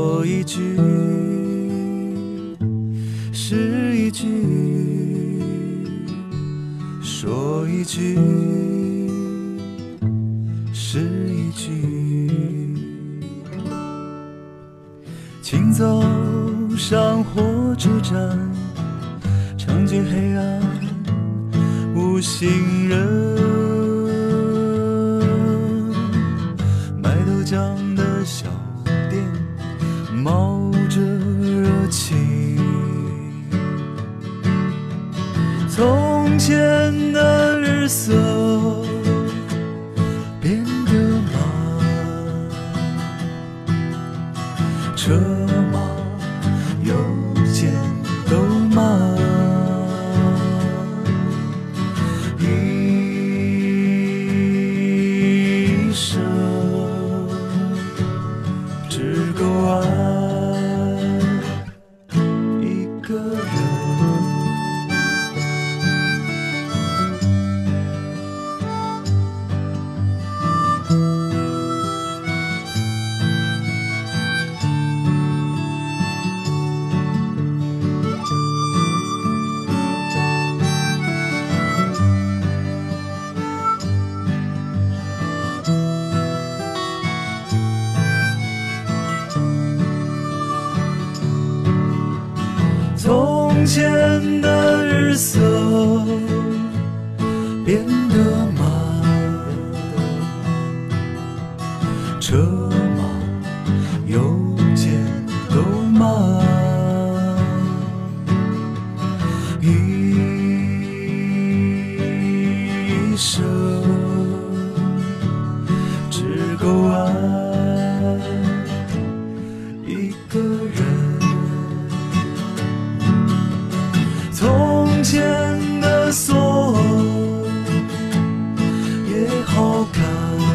说一句是一句，说一句是一句，请走上火车站，长街黑暗无行人，车马邮的看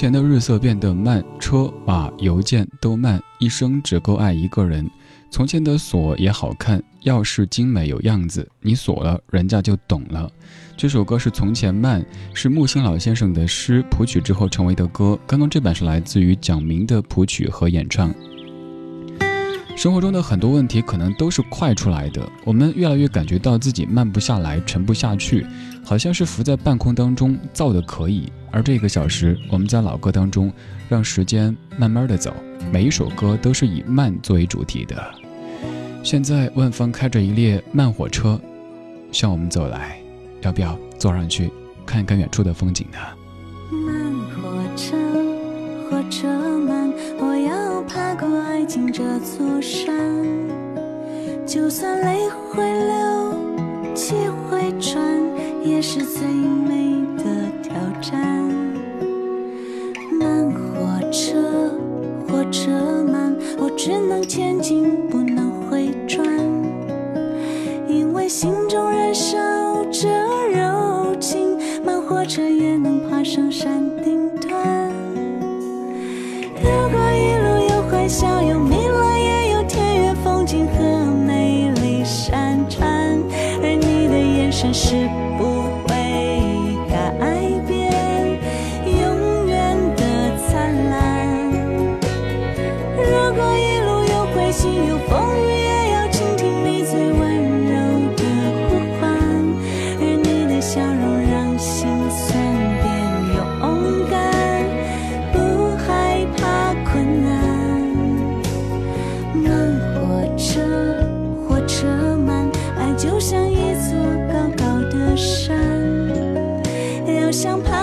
前的日色变得慢，车马邮件都慢，一生只够爱一个人。从前的锁也好看，钥匙精美有样子，你锁了，人家就懂了。这首歌是《从前慢》，是木心老先生的诗谱曲之后成为的歌。刚刚这版是来自于蒋明的谱曲和演唱。生活中的很多问题可能都是快出来的，我们越来越感觉到自己慢不下来，沉不下去，好像是浮在半空当中，造的可以。而这个小时，我们在老歌当中，让时间慢慢的走，每一首歌都是以慢作为主题的。现在万方开着一列慢火车，向我们走来，要不要坐上去看一看远处的风景呢？慢火车，火车慢，我要爬过爱情这座山。就算泪会流，气会喘，是最美的挑战。慢火车，火车慢，我只能前进，不能回转，因为心中燃烧着柔情，慢火车也能爬上山顶端。如果一路有欢笑，我想爬。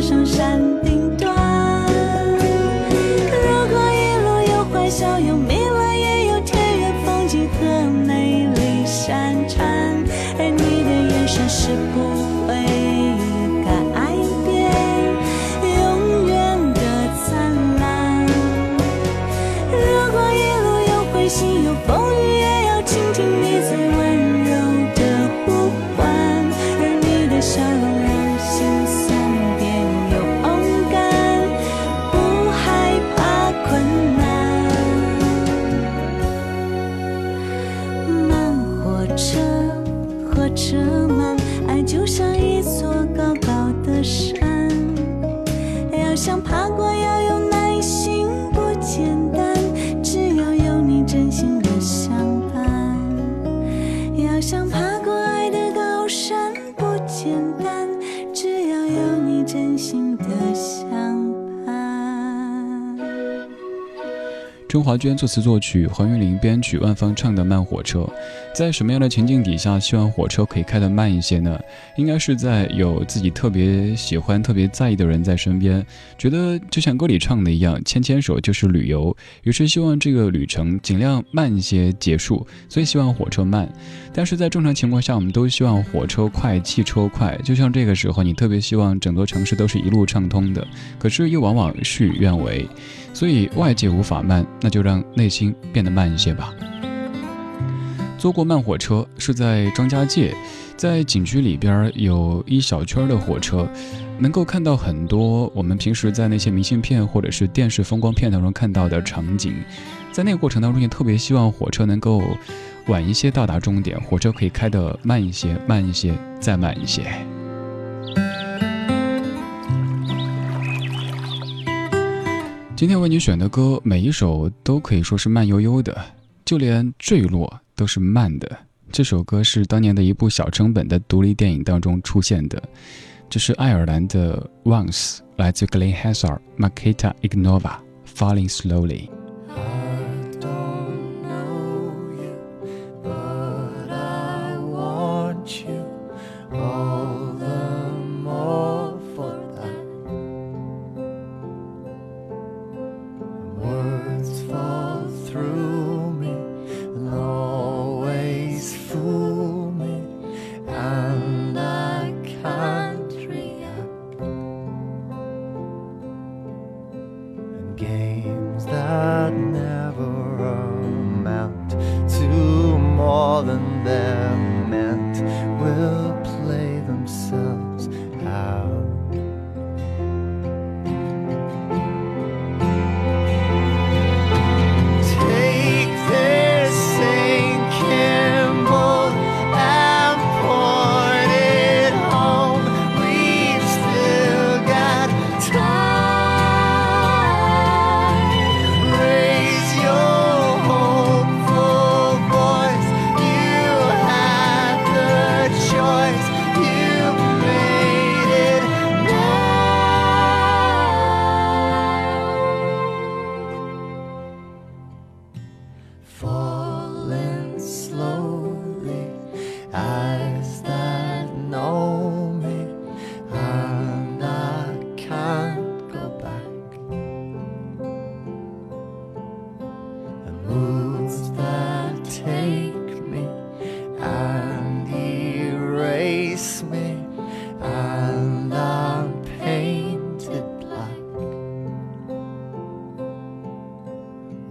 上山。华娟作词作曲，黄韵玲编曲，万芳唱的《慢火车》。在什么样的情境底下，希望火车可以开得慢一些呢？应该是在有自己特别喜欢、特别在意的人在身边，觉得就像歌里唱的一样，牵牵手就是旅游。于是希望这个旅程尽量慢一些结束，所以希望火车慢。但是在正常情况下，我们都希望火车快、汽车快。就像这个时候，你特别希望整座城市都是一路畅通的，可是又往往事与愿违。所以外界无法慢，那就让内心变得慢一些吧。坐过慢火车是在张家界，在景区里边有一小圈的火车，能够看到很多我们平时在那些明信片或者是电视风光片当中看到的场景。在那个过程当中，也特别希望火车能够晚一些到达终点，火车可以开得慢一些，慢一些，再慢一些。今天为你选的歌，每一首都可以说是慢悠悠的，就连坠落都是慢的。这首歌是当年的一部小成本的独立电影当中出现的，这是爱尔兰的 Once，来自 Glen Hansard、Makita Ignova，Falling Slowly。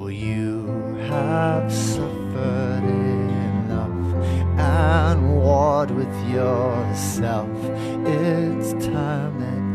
You have suffered enough and warred with yourself. It's time that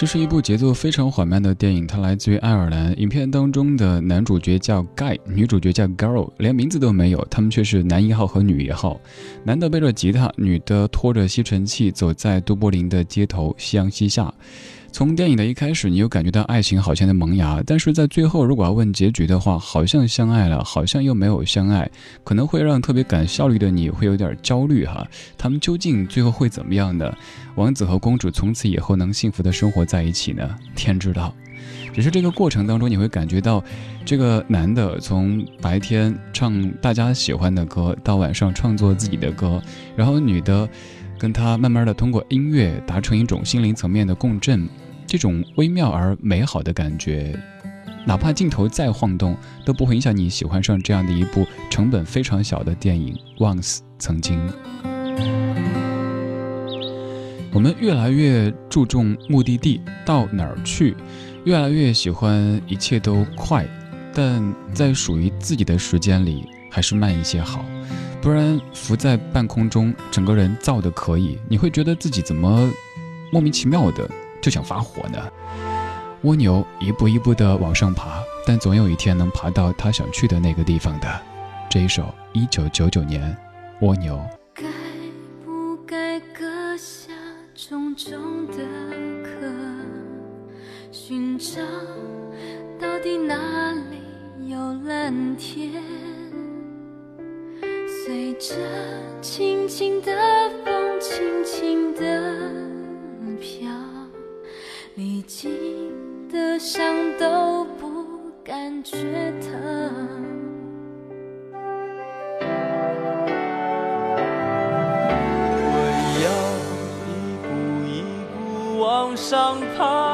这是一部节奏非常缓慢的电影，它来自于爱尔兰。影片当中的男主角叫 Guy，女主角叫 Girl，连名字都没有，他们却是男一号和女一号。男的背着吉他，女的拖着吸尘器，走在都柏林的街头，夕阳西下。从电影的一开始，你又感觉到爱情好像在萌芽，但是在最后，如果要问结局的话，好像相爱了，好像又没有相爱，可能会让特别赶效率的你会有点焦虑哈。他们究竟最后会怎么样呢？王子和公主从此以后能幸福的生活在一起呢？天知道。只是这个过程当中，你会感觉到，这个男的从白天唱大家喜欢的歌，到晚上创作自己的歌，然后女的跟他慢慢的通过音乐达成一种心灵层面的共振，这种微妙而美好的感觉，哪怕镜头再晃动，都不会影响你喜欢上这样的一部成本非常小的电影。Once 曾经。我们越来越注重目的地到哪儿去，越来越喜欢一切都快，但在属于自己的时间里，还是慢一些好，不然浮在半空中，整个人燥的可以，你会觉得自己怎么莫名其妙的就想发火呢？蜗牛一步一步的往上爬，但总有一天能爬到它想去的那个地方的。这一首一九九九年，蜗牛。该不该割下重重的壳，寻找到底哪里有蓝天？随着轻轻的风，轻轻的飘，历经的伤都不感觉疼。我要一步一步往上爬，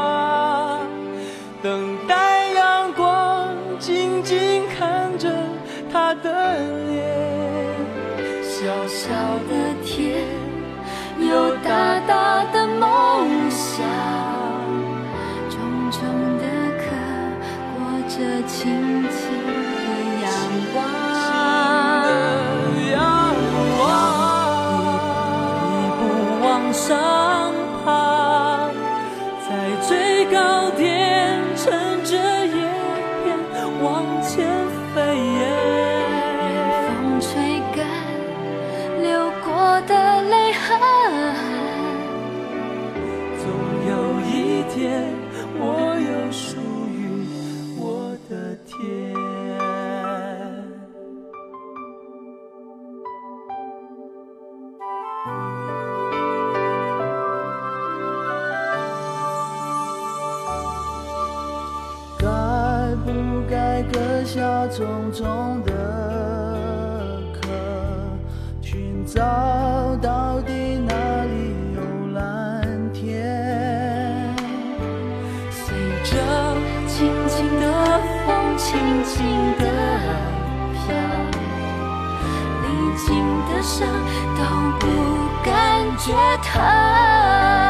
小小的天，有大大的梦想，重重的壳，裹着轻轻的阳光。一步往上爬，在最高点乘着夜下轻轻地飘，历经的伤都不感觉疼。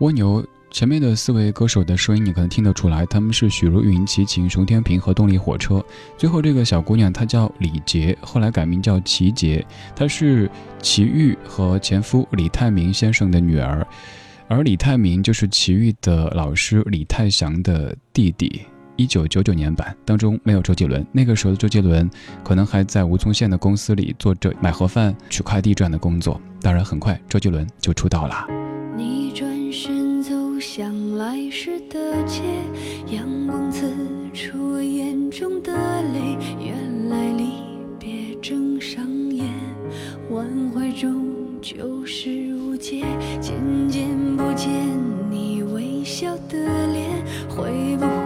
蜗牛前面的四位歌手的声音，你可能听得出来，他们是许茹芸、齐秦、熊天平和动力火车。最后这个小姑娘她叫李杰，后来改名叫齐杰，她是齐豫和前夫李泰民先生的女儿，而李泰民就是齐豫的老师李泰祥的弟弟。一九九九年版当中没有周杰伦，那个时候的周杰伦可能还在吴宗宪的公司里做着买盒饭、取快递这样的工作。当然，很快周杰伦就出道了。转身走向来时的街，阳光刺出眼中的泪。原来离别正上演，挽回终究是无解。渐渐不见你微笑的脸，会不会？